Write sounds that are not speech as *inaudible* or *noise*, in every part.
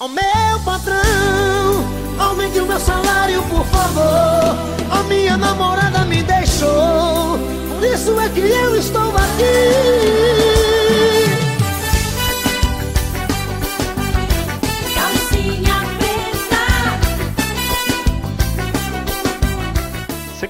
Ó meu patrão, aumente o meu salário, por favor. A minha namorada me deixou, por isso é que eu estou aqui.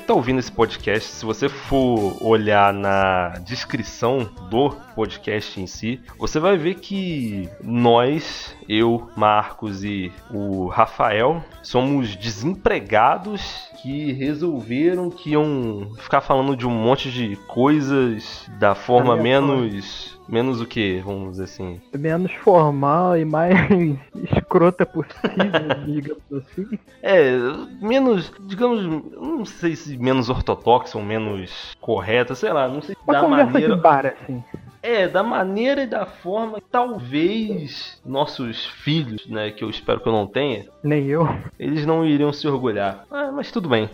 Você que tá ouvindo esse podcast, se você for olhar na descrição do podcast em si, você vai ver que nós, eu, Marcos e o Rafael, somos desempregados que resolveram que iam ficar falando de um monte de coisas da forma menos menos o que, vamos dizer assim? Menos formal e mais *laughs* escrota possível, *laughs* digamos assim. É, menos, digamos, não sei se menos ortodoxa ou menos correta, sei lá, não sei Uma da conversa maneira. de bar, assim. É, da maneira e da forma que talvez nossos filhos, né, que eu espero que eu não tenha, Nem eu. eles não iriam se orgulhar. Ah, mas tudo bem.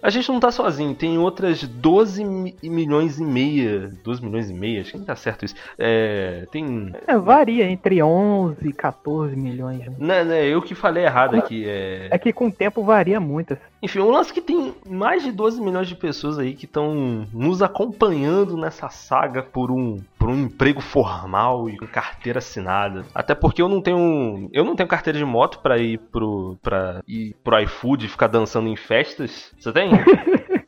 A gente não tá sozinho, tem outras 12 mi- milhões e meia. 12 milhões e meia, acho que não tá certo isso. É. Tem. É, varia entre 11 e 14 milhões. né? Né, né, eu que falei errado aqui. É... É que com o tempo varia muito. assim. Enfim, o lance que tem mais de 12 milhões de pessoas aí que estão nos acompanhando nessa saga por um, por um emprego formal e com carteira assinada. Até porque eu não tenho. Eu não tenho carteira de moto pra ir pro. pra ir pro iFood e ficar dançando em festas. Você tem? *laughs*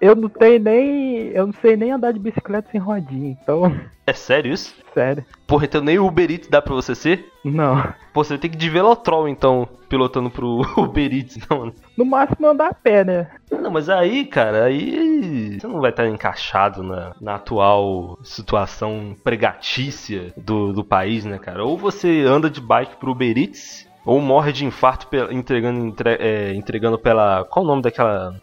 Eu não tenho nem. Eu não sei nem andar de bicicleta sem rodinha, então. É sério isso? Sério. Porra, então nem o Uber Eats dá pra você ser? Não. Pô, você tem que ir de Velotrol então, pilotando pro *laughs* Uber Eats, não. No máximo andar a pé, né? Não, mas aí, cara, aí você não vai estar encaixado na, na atual situação pregatícia do, do país, né, cara? Ou você anda de bike pro Uber Eats, ou morre de infarto entregando, entre- é, entregando pela. Qual o nome daquela.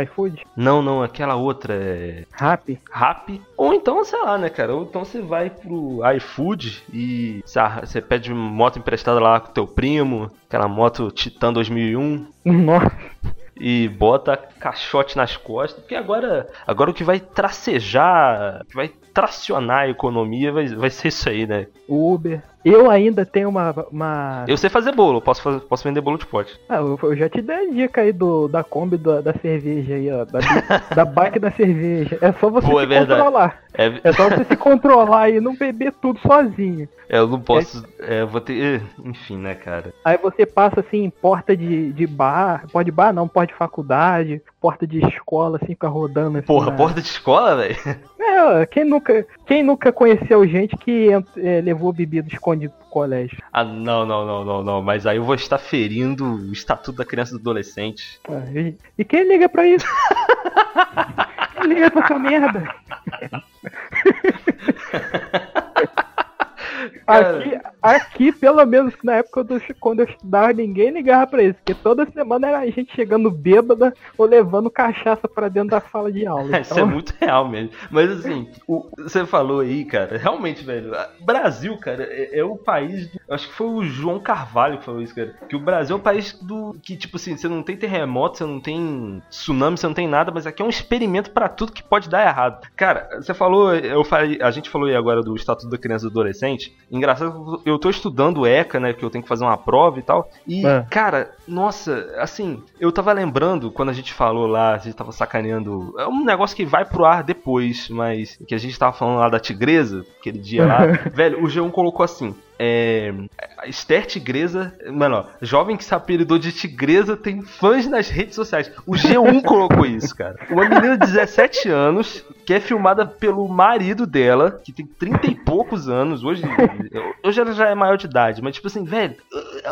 iFood, Não, não, aquela outra. É. Rap. Rap. Ou então, sei lá, né, cara? Ou então você vai pro iFood e você pede moto emprestada lá com teu primo, aquela moto Titan 2001 Nossa. e bota caixote nas costas, porque agora, agora o que vai tracejar, o que vai tracionar a economia vai, vai ser isso aí, né? Uber. Eu ainda tenho uma. uma... Eu sei fazer bolo, posso, fazer, posso vender bolo de pote. Ah, eu, eu já te dei a dica aí do, da Kombi da, da cerveja aí, ó. Da, *laughs* da bike da cerveja. É só você Pô, é se verdade. controlar. É, É só você se controlar e não beber tudo sozinho. é, eu não posso. É, vou ter. Enfim, né, cara? Aí você passa assim em porta de, de bar. Pode bar não, porta de faculdade, porta de escola, assim, fica rodando assim. Porra, na- porta de escola, velho? É, quem nunca, quem nunca conheceu gente que é, levou bebida escondida pro colégio? Ah, não, não, não, não, não. Mas aí eu vou estar ferindo o estatuto da criança e do adolescente. Ah, E, e quem liga pra isso? *laughs* quem liga pra essa merda? *laughs* Aqui, aqui, pelo menos na época do, quando eu estudava, ninguém ligava pra isso, porque toda semana era a gente chegando bêbada ou levando cachaça pra dentro da sala de aula. *laughs* Isso é Então, muito real mesmo. Mas assim, o- você falou aí, cara, realmente, velho, Brasil, cara, é, é o país. do- acho que foi o João Carvalho que falou isso, cara. Que o Brasil é o país do. Que, tipo assim, você não tem terremoto, você não tem tsunami, você não tem nada, mas aqui é um experimento pra tudo que pode dar errado. Cara, você falou, eu falei, a gente falou aí agora do Estatuto da Criança e do Adolescente. Engraçado, eu tô estudando ECA, né? Que eu tenho que fazer uma prova e tal. E, É. cara, nossa, assim, eu tava lembrando quando a gente falou lá, a gente tava sacaneando. É um negócio que vai pro ar depois, mas que a gente tava falando lá da tigresa, aquele dia lá. *laughs* velho, o G1 colocou assim. É, Esther Tigresa, mano, ó, jovem que se apelidou de Tigresa tem fãs nas redes sociais. O G1 *laughs* colocou isso, cara. Uma menina de 17 anos que é filmada pelo marido dela, que tem 30 e poucos anos. Hoje, hoje ela já é maior de idade, mas tipo assim, velho,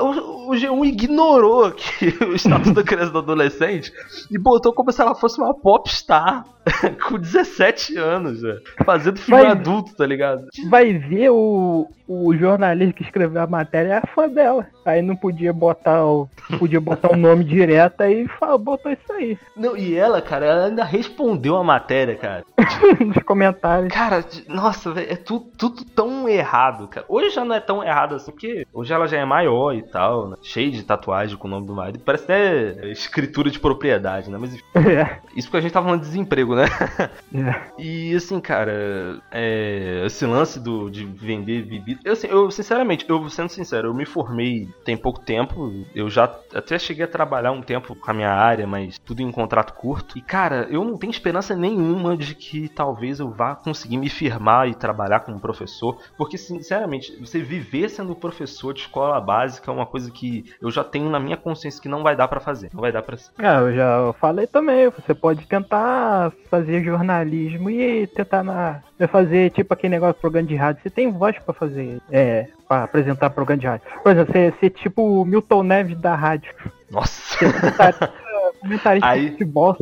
o, o G1 ignorou que *laughs* o status da criança e do adolescente e botou como se ela fosse uma popstar *laughs* com 17 anos, velho, fazendo filme Mas- adulto, tá ligado? vai ver o, o jornalista que escreveu a matéria é fã dela. Aí não podia botar o, podia botar o nome direto aí fa- botou isso aí Não, e ela, cara, ela ainda respondeu a matéria, cara. *laughs* nos comentários. Cara, nossa, velho, é tudo, tudo tão errado, cara. Hoje já não é tão errado assim, porque hoje ela já é maior e tal, né? Cheia de tatuagem com o nome do marido. Parece até escritura de propriedade, né? Mas enfim, *laughs* É. isso porque a gente tá falando de desemprego, né? *laughs* É. E assim, cara, é, esse lance do, de vender bebida. Eu, assim, eu, sinceramente, eu sendo sincero, eu me formei tem pouco tempo. Eu já até cheguei a trabalhar um tempo com a minha área, mas tudo em contrato curto. E, cara, eu não tenho esperança nenhuma de que talvez eu vá conseguir me firmar e trabalhar como professor. Porque, sinceramente, você viver sendo professor de escola básica é uma coisa que eu já tenho na minha consciência que não vai dar para fazer. Não vai dar pra. É, eu já falei também. Você pode tentar fazer jornalismo e tentar na, fazer tipo aquele negócio de programa de rádio. Você tem voz para fazer, é, para apresentar programa de rádio. Por exemplo, você ser tipo o Milton Neves da rádio. Nossa! Comentarista Aí... de futebol,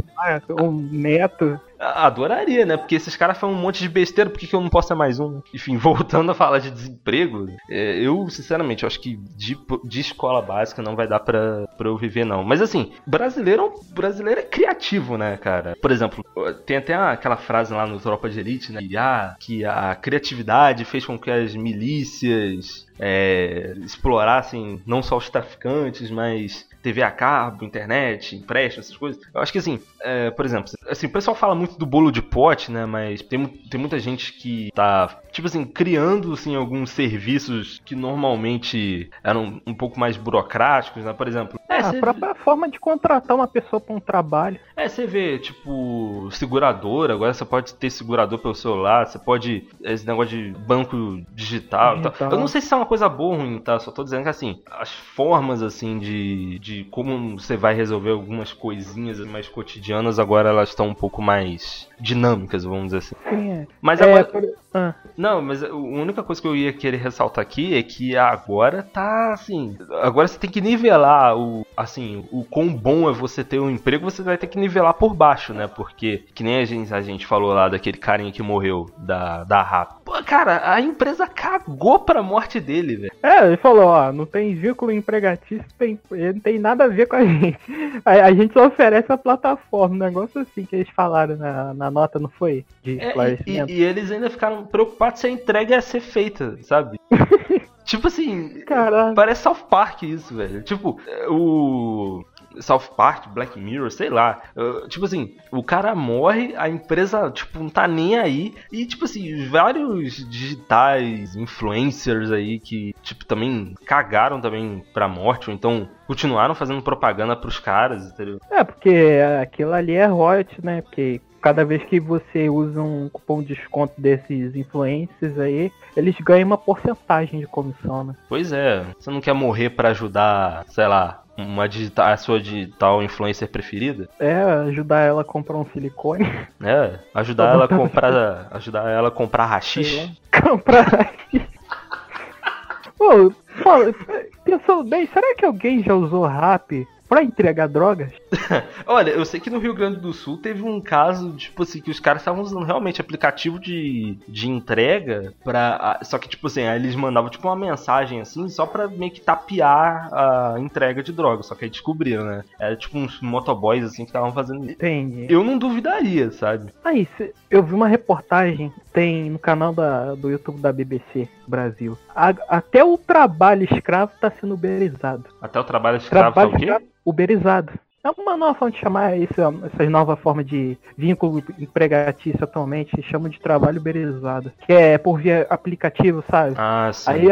o Neto. Adoraria, né? Porque esses caras falam um monte de besteira, por que, que eu não posso ser mais um? Enfim, *laughs* voltando a falar de desemprego, é, eu, sinceramente, acho que de, de, escola básica não vai dar pra, pra eu viver, não. Mas assim, brasileiro, brasileiro é criativo, né, cara? Por exemplo, tem até aquela frase lá no Tropa de Elite, né? Ah, que a criatividade fez com que as milícias é, explorassem não só os traficantes, mas TV a cabo, internet, empréstimo, essas coisas. Eu acho que assim, é, por exemplo, assim, o pessoal fala muito do bolo de pote, né? Mas tem, tem muita gente que tá, tipo assim, criando assim, alguns serviços que normalmente eram um pouco mais burocráticos, né? Por exemplo. É, a própria vê... forma de contratar uma pessoa para um trabalho. É, você vê, tipo, seguradora, agora você pode ter segurador pelo celular, você pode. Esse negócio de banco digital. digital. Eu não sei se é uma coisa boa ou ruim, tá? Só tô dizendo que assim, as formas assim de, de como você vai resolver algumas coisinhas mais cotidianas, agora elas estão um pouco mais dinâmicas, vamos dizer assim. Sim, é. Mas agora. É, por... ah. Não, mas a única coisa que eu ia querer ressaltar aqui é que agora tá assim. Agora você tem que nivelar o. Assim, o quão bom é você ter um emprego, você vai ter que nivelar por baixo, né? Porque, que nem a gente, a gente falou lá daquele carinha que morreu da, da RAP. Pô, cara, a empresa cagou pra morte dele, velho. É, ele falou, ó, não tem vínculo empregatício, tem, não tem nada a ver com a *laughs* gente. A, a gente só oferece a plataforma, um negócio assim que eles falaram na, na nota, não foi? De é, e, e, eles ainda ficaram preocupados se a entrega ia ser feita, sabe? *laughs* Tipo assim, Caralho. parece South Park isso, velho. Tipo, o. South Park, Black Mirror, sei lá. Tipo assim, o cara morre, a empresa, tipo, não tá nem aí. E, tipo assim, vários digitais, influencers aí que, tipo, também cagaram também pra morte, ou então continuaram fazendo propaganda pros caras, entendeu? É, porque aquilo ali é royalty, né? Porque cada vez que você usa um cupom de desconto desses influencers aí, eles ganham uma porcentagem de comissão, né? Pois é, você não quer morrer para ajudar, sei lá, uma digital, a sua digital influencer preferida? É, ajudar ela a comprar um silicone. É, ajudar ela a comprar, ajudar ela a comprar rachixe. Comprar rachixe. *laughs* Pô, pensou bem, será que alguém já usou rap para entregar drogas? *laughs* Olha, eu sei que no Rio Grande do Sul teve um caso, tipo assim, que os caras estavam usando realmente aplicativo de, de entrega pra. Só que, tipo assim, aí eles mandavam tipo uma mensagem assim, só pra meio que tapear a entrega de drogas. Só que aí descobriram, né? Era tipo uns motoboys assim que estavam fazendo isso. Entendi. Eu não duvidaria, sabe? Aí, eu vi uma reportagem, tem no canal da, do YouTube da BBC Brasil. A, até o trabalho escravo tá sendo uberizado. Até o trabalho escravo trabalho tá o quê? Escravo uberizado. É uma nova forma de chamar isso, essa nova forma de vínculo empregatício atualmente, chamam de trabalho uberizado. Que é por via aplicativo, sabe? Ah, sim. Aí,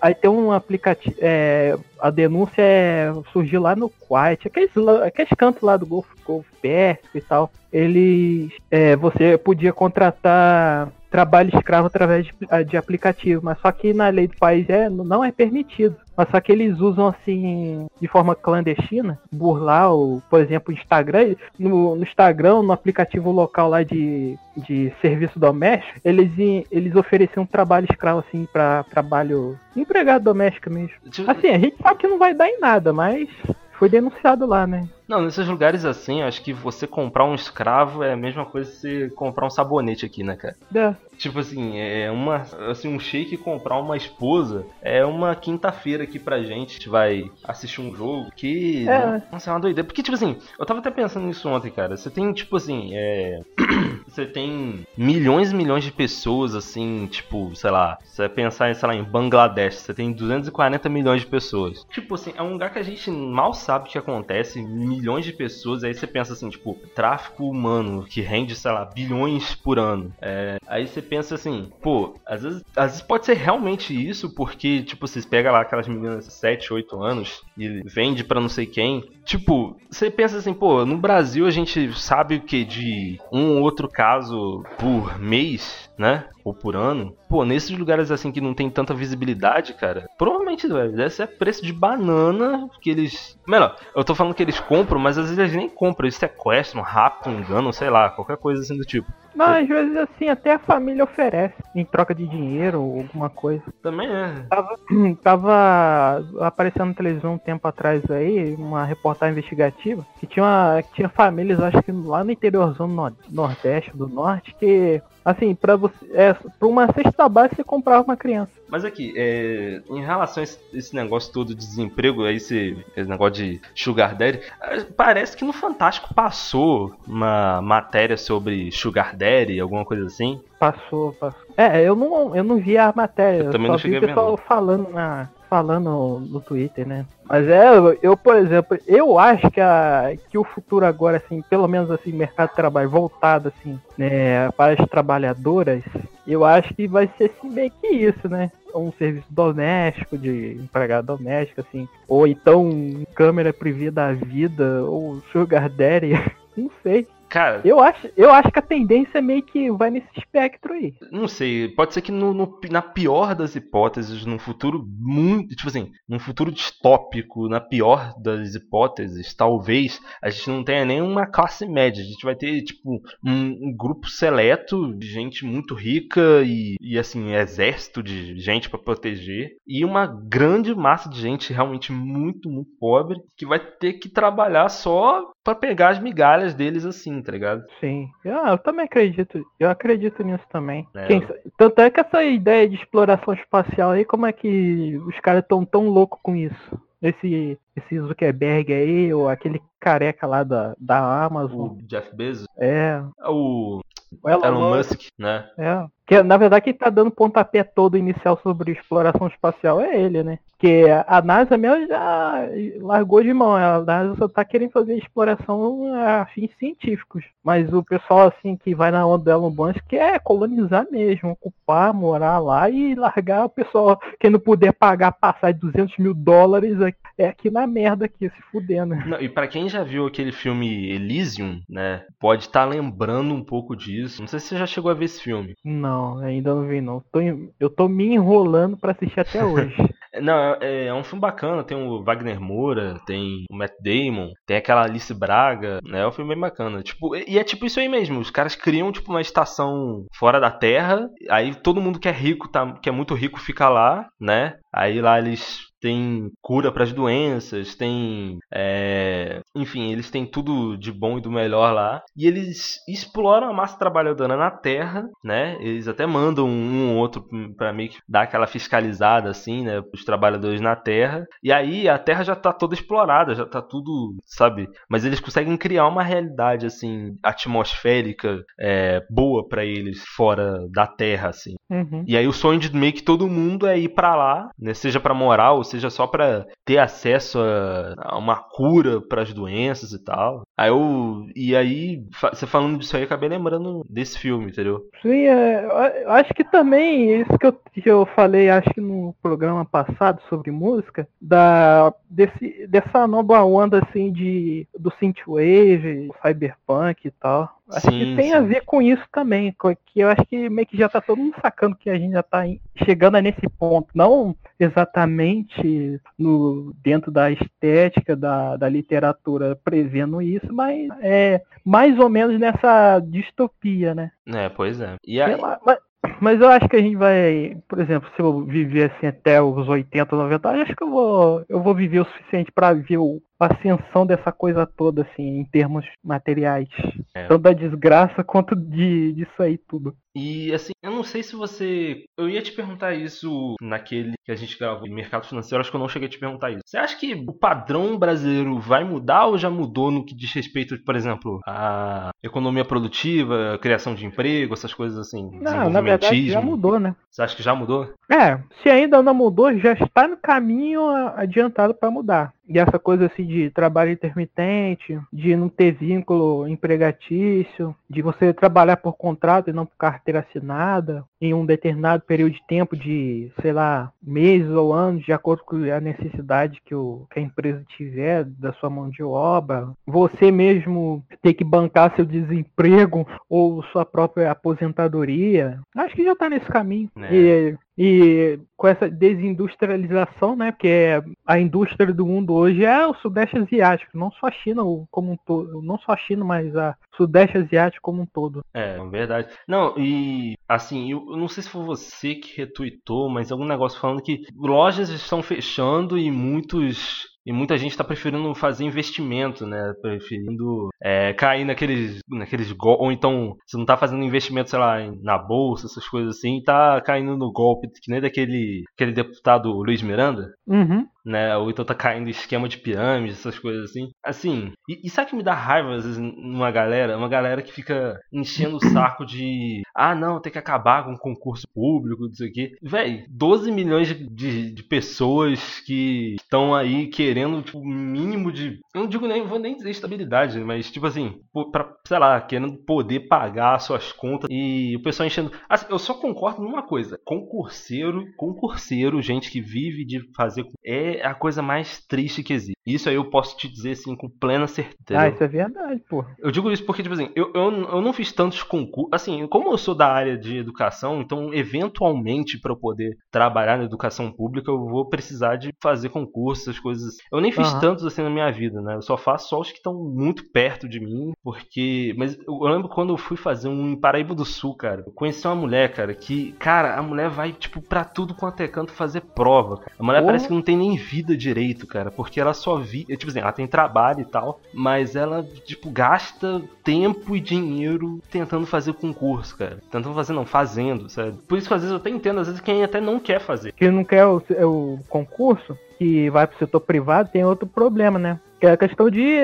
aí tem um aplicativo. É, a denúncia é, surgiu lá no Quiet, aqueles, aqueles cantos lá do Golf, Golf Pérsico e tal. Eles. É, você podia contratar trabalho escravo através de, de, aplicativo, mas só que na lei do país é, não é permitido. Mas só que eles usam assim de forma clandestina, burlar o, por exemplo, o Instagram. No, no Instagram, no aplicativo local lá de, de serviço doméstico, eles, eles ofereciam trabalho escravo assim para trabalho empregado doméstico mesmo. Assim, a gente sabe que não vai dar em nada, mas foi denunciado lá, né? Não, nesses lugares assim, acho que você comprar um escravo é a mesma coisa que você comprar um sabonete aqui, né, cara? É. Tipo assim, é uma. Assim, um shake comprar uma esposa é uma quinta-feira aqui pra gente. A gente vai assistir um jogo que. É. Nossa, é uma doideira. Porque, tipo assim, eu tava até pensando nisso ontem, cara. Você tem, tipo assim, é. *clears throat* você tem milhões e milhões de pessoas, assim, tipo, sei lá. Você vai pensar, sei lá, em Bangladesh, você tem 240 milhões de pessoas. Tipo assim, é um lugar que a gente mal sabe o que acontece milhões de pessoas, aí você pensa assim, tipo, tráfico humano que rende, sei lá, bilhões por ano. É, aí você pensa assim, pô, às vezes, às vezes pode ser realmente isso, porque, tipo, vocês pegam lá aquelas meninas de 7, 8 anos e vende para não sei quem. Tipo, você pensa assim, pô, no Brasil a gente sabe o que de um ou outro caso por mês, né? Ou por ano. Pô, nesses lugares assim que não tem tanta visibilidade, cara, provavelmente, deve ser preço de banana que eles. Melhor, eu tô falando que eles compram, mas às vezes eles nem compram, eles sequestram, raptam, enganam, sei lá, qualquer coisa assim do tipo. Não, às vezes assim, até a família oferece em troca de dinheiro ou alguma coisa. Também é. Tava, *clears throat* tava aparecendo na televisão um tempo atrás aí, uma reportagem investigativa, que tinha, uma, que tinha famílias, acho que lá no interiorzão do Nordeste, do Norte, que Assim, para você, é, para uma cesta base você comprava uma criança. Mas aqui, é, em relação a esse, esse, negócio todo de desemprego, aí esse, esse negócio de sugar daddy, é, parece que no Fantástico passou uma matéria sobre sugar daddy, alguma coisa assim. Passou, passou. É, eu não, eu não vi a matéria. Eu também não cheguei vi ver, pessoal falando na falando no Twitter, né? Mas é, eu, por exemplo, eu acho que, a, que o futuro agora, assim, pelo menos assim, mercado de trabalho voltado, assim, né, para as trabalhadoras, eu acho que vai ser assim, meio que isso, né? Um serviço doméstico, de empregado doméstico, assim, ou então câmera privê da vida, ou sugar daddy, *laughs* não sei. Cara, Eu acho, eu acho que a tendência é meio que vai nesse espectro aí. não sei, pode ser que no, no- na pior das hipóteses, num futuro muito, tipo assim, num futuro distópico, na pior das hipóteses, talvez a gente não tenha nenhuma classe média, a gente vai ter, tipo, um, um grupo seleto de gente muito rica e, e assim, exército de gente pra proteger, e uma grande massa de gente realmente muito, muito pobre, que vai ter que trabalhar só pra pegar as migalhas deles assim, tá ligado? Sim. Ah, eu também acredito. Eu acredito nisso também. É, Quem eu- Tanto é que essa ideia de exploração espacial aí, como é que os caras estão tão loucos com isso? Esse, esse Zuckerberg aí, ou aquele careca lá da, da Amazon. O Jeff Bezos, É. o O Elon, Elon Musk. Musk, né? É. Que, na verdade, quem tá dando pontapé todo inicial sobre exploração espacial é ele, né? Porque a NASA mesmo já largou de mão. A NASA só tá querendo fazer exploração a fins científicos. Mas o pessoal, assim, que vai na onda do Elon Musk quer colonizar mesmo, ocupar, morar lá e largar o pessoal que não puder pagar passar de 200 mil dólares é aqui na merda aqui, se fudendo. Não, e pra quem já viu aquele filme Elysium, né, pode estar lembrando um pouco disso. Não sei se você já chegou a ver esse filme. Não, ainda não vi não. Tô eu tô me enrolando pra assistir até *laughs* hoje. É, Não, é, é um filme bacana, tem o Wagner Moura, tem o Matt Damon, tem aquela Alice Braga, né? É um filme bem bacana. Tipo, e e é tipo isso aí mesmo, os caras criam tipo uma estação fora da Terra, aí todo mundo que é rico, tá, que é muito rico fica lá, né? Aí lá eles têm cura para as doenças, tem, é, enfim, eles têm tudo de bom e do melhor lá. E eles exploram a massa trabalhadora na Terra, né? Eles até mandam um ou outro para meio que dar aquela fiscalizada assim, né, os trabalhadores na Terra. E aí a Terra já tá toda explorada, já tá tudo, sabe? Mas eles conseguem criar uma realidade assim atmosférica é, boa para eles fora da Terra, assim. Uhum. E aí o sonho de meio que todo mundo é ir pra lá, né? Seja pra morar ou seja só pra ter acesso a, a uma cura pras doenças e tal. Aí eu e aí você falando disso aí, acabei lembrando desse filme, entendeu? Sim, é, acho que também, isso que eu, que eu falei, acho que no programa passado sobre música, da, desse, dessa nova onda assim de do synthwave, cyberpunk e tal. Acho Sim, que tem a sim. ver com isso também, que eu acho que meio que já tá todo mundo sacando que a gente já tá chegando a nesse ponto, não exatamente no dentro da estética da, da literatura prevendo isso, mas é mais ou menos nessa distopia, né? É, pois é. E Sei aí, lá, mas, mas eu acho que a gente vai, por exemplo, se eu viver assim até os 80, 90, eu acho que eu vou, eu vou viver o suficiente para ver o, a ascensão dessa coisa toda, assim, em termos materiais. É. Tanto da desgraça quanto de, disso aí tudo. E assim, eu não sei se você. Eu ia te perguntar isso naquele que a gente gravou em mercado financeiro, acho que eu não cheguei a te perguntar isso. Você acha que o padrão brasileiro vai mudar ou já mudou no que diz respeito, por exemplo, à economia produtiva, criação de emprego, essas coisas assim? Não, na verdade já mudou, né? Você acha que já mudou? É, se ainda não mudou, já está no caminho adiantado para mudar. E essa coisa assim de trabalho intermitente, de não ter vínculo empregatício, de você trabalhar por contrato e não por carteira assinada, em um determinado período de tempo de, sei lá, meses ou anos, de acordo com a necessidade que, o, que a empresa tiver da sua mão de obra. Você mesmo ter que bancar seu desemprego *laughs* ou sua própria aposentadoria. Acho que já está nesse caminho. É. E, e com essa desindustrialização, né? Porque a indústria do mundo hoje é o Sudeste Asiático, não só a China como um todo, não só a China, mas a Sudeste Asiático como um todo. É, verdade. Não, e assim, eu não sei se foi você que retuitou, mas algum negócio falando que lojas estão fechando e muitos e muita gente está preferindo fazer investimento, né? Preferindo é, cair naqueles, naqueles ou então você não está fazendo investimento, sei lá, na bolsa, essas coisas assim, tá caindo no golpe, que nem daquele aquele deputado Luiz Miranda. Uhum né? Ou então tá caindo esquema de pirâmide, essas coisas assim. Assim, e, e sabe que me dá raiva às vezes numa galera? Uma galera que fica enchendo o saco de ah, não, tem que acabar com o concurso público, não sei o quê. Véi, 12 milhões de, de, de pessoas que estão aí querendo, tipo, mínimo de. Eu não digo nem, vou nem dizer estabilidade, mas tipo assim, pra, sei lá, querendo poder pagar suas contas. E o pessoal enchendo. Assim, eu só concordo numa coisa: concurseiro, concurseiro, gente que vive de fazer. É é a coisa mais triste que existe. Isso aí eu posso te dizer assim com plena certeza. Ah, isso é verdade, pô. Eu digo isso porque, tipo assim, eu, eu, eu não fiz tantos concursos. Assim, como eu sou da área de educação, então, eventualmente, para eu poder trabalhar na educação pública, eu vou precisar de fazer concursos, essas coisas assim. Eu nem fiz uhum. tantos assim na minha vida, né? Eu só faço só os que estão muito perto de mim, porque. Mas eu lembro quando eu fui fazer um em Paraíba do Sul, cara. Eu conheci uma mulher, cara, que, cara, a mulher vai, tipo, pra tudo quanto é canto fazer prova. Cara. A mulher parece que não tem nem vida direito, cara, porque ela só vi, tipo assim, ela tem trabalho e tal, mas ela tipo gasta tempo e dinheiro tentando fazer concurso, cara. Tentando fazer não, fazendo, sabe? Por isso que às vezes eu até entendo, às vezes quem até não quer fazer. Quem não quer o, o concurso, que vai pro setor privado, tem outro problema, né? Que é a questão de,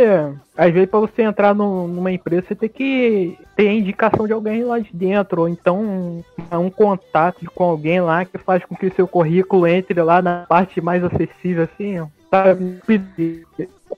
às vezes, para você entrar no, numa empresa, você tem que ter a indicação de alguém lá de dentro, ou então um, um contato com alguém lá que faz com que o seu currículo entre lá na parte mais acessível, assim, sabe?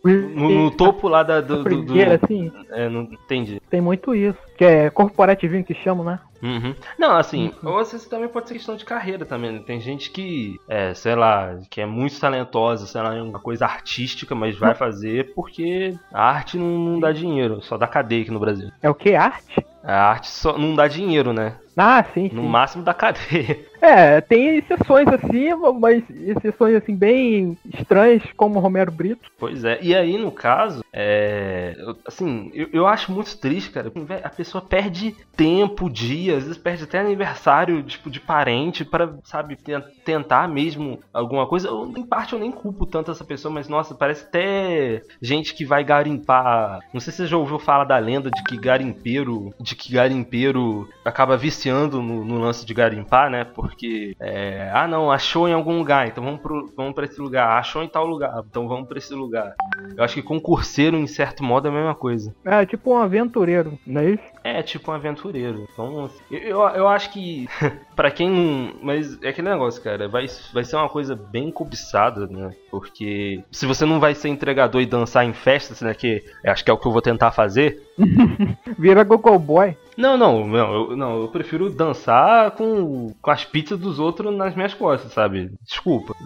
No, no, topo lá da, do, do, do, assim. É, não entendi. Tem muito isso. Que é corporativinho que chamam, né? Uhum. Não, assim, uhum. ou às vezes também pode ser questão de carreira também. Né? Tem gente que, é, sei lá, que é muito talentosa, sei lá, em uma coisa artística, mas vai fazer porque a arte não, não dá dinheiro, só dá cadeia aqui no Brasil. É o que? Arte? A arte só não dá dinheiro, né? Ah, sim. No sim. máximo da cadeia. É, tem exceções assim, mas exceções assim bem estranhas, como Romero Brito. Pois é, e aí no caso, é. Assim, eu, eu acho muito triste, cara. A pessoa perde tempo, dias, às vezes perde até aniversário, tipo, de parente, para sabe, tentar mesmo alguma coisa. Eu, em parte eu nem culpo tanto essa pessoa, mas nossa, parece até gente que vai garimpar. Não sei se você já ouviu falar da lenda de que garimpeiro. De que garimpeiro acaba viciando no, no lance de garimpar, né? Por porque, é, ah não, achou em algum lugar, então vamos, pro, vamos pra esse lugar. Achou em tal lugar, então vamos pra esse lugar. Eu acho que concurseiro, em certo modo, é a mesma coisa. É, tipo um aventureiro, não é isso? É, tipo um aventureiro. Então, eu, eu, eu acho que, *laughs* para quem não. Mas é aquele negócio, cara, vai, vai ser uma coisa bem cobiçada, né? Porque se você não vai ser entregador e dançar em festas, né? Que acho que é o que eu vou tentar fazer. *laughs* Vira Gogo Boy. Não, não, não eu, não, eu prefiro dançar com, com as pizzas dos outros nas minhas costas, sabe? Desculpa. *laughs*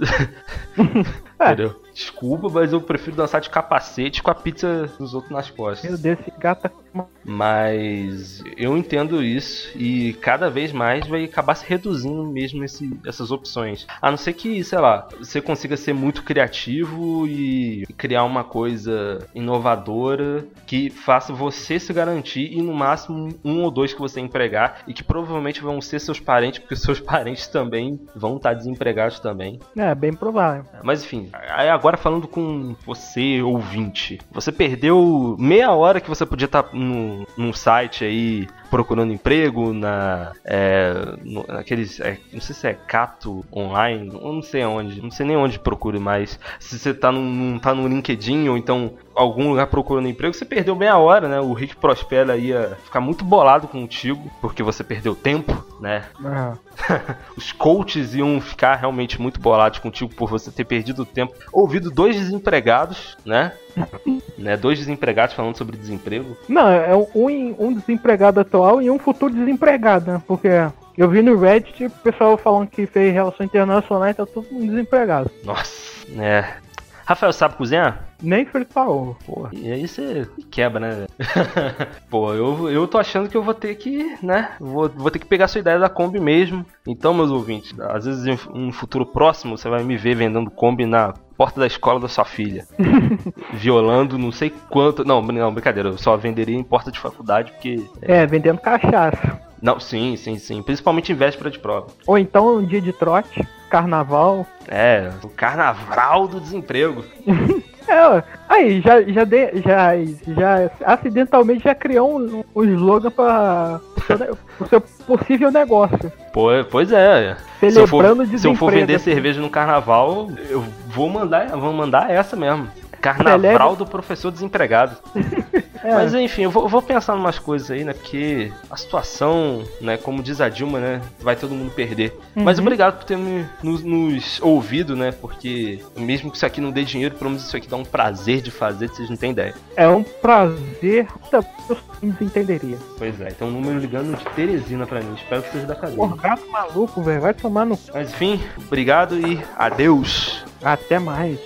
É. *laughs* Entendeu? Desculpa, mas eu prefiro dançar de capacete com a pizza dos outros nas costas. Meu Deus, esse gata. Mas eu entendo isso e cada vez mais vai acabar se reduzindo mesmo esse, essas opções. A não ser que, sei lá, você consiga ser muito criativo e criar uma coisa inovadora que faça você se garantir e no máximo um ou dois que você empregar e que provavelmente vão ser seus parentes, porque seus *laughs* parentes também vão estar desempregados também. É, bem provável. Mas enfim, agora falando com você, ouvinte. Você perdeu meia hora que você podia estar no, num site aí procurando emprego, na. É, no, naqueles. É, não sei se é Cato online, não sei aonde, não sei nem onde procure mais. Se você tá num, tá no LinkedIn ou então algum lugar procurando emprego, você perdeu meia hora, né? O Rick Prospera ia ficar muito bolado contigo, porque você perdeu tempo, né? Ah, *laughs* Os coaches iam ficar realmente muito bolados contigo por você ter perdido tempo. Ouvido dois desempregados, né? *laughs* né? Dois desempregados falando sobre desemprego. Não, é um, um desempregado atual e um futuro desempregado, né? Porque eu vi no Reddit o pessoal falando que fez relação internacional e tá todo mundo desempregado. Nossa, né? Rafael, sabe cozinhar? Nem frito ovo. Porra, e aí você quebra, né? *laughs* Pô, eu, eu tô achando que eu vou ter que, né? Vou, vou ter que pegar sua ideia da Kombi mesmo. Então, meus ouvintes, às vezes em um futuro próximo você vai me ver vendendo Kombi na porta da escola da sua filha. *laughs* Violando não sei quanto. Não, não, brincadeira, eu só venderia em porta de faculdade porque. É, vendendo cachaça. Não, sim, sim, sim. Principalmente em véspera de prova. Ou então um dia de trote, carnaval. É, o carnaval do desemprego. *laughs* É, aí, já, já, de, já, já acidentalmente já criou um, um slogan para o seu possível negócio. Pô, pois é. Se eu, for, Celebrando se eu for vender cerveja no carnaval, eu vou mandar, vou mandar essa mesmo. Carnaval Celebre- do professor desempregado. *laughs* É. Mas enfim, eu vou, eu vou pensar em umas coisas aí, né? Porque a situação, né? Como diz a Dilma, né? Vai todo mundo perder. Mas Uhum. obrigado por ter me- nos, nos ouvido, né? Porque mesmo que isso aqui não dê dinheiro, pelo menos isso aqui dá um prazer de fazer, vocês não têm ideia. É um prazer fins entenderia. Pois é, tem um número ligando de Teresina pra mim. Espero que seja da cadeia. Porra, gato maluco, velho. Vai tomar no. Mas enfim, obrigado e adeus. Até mais.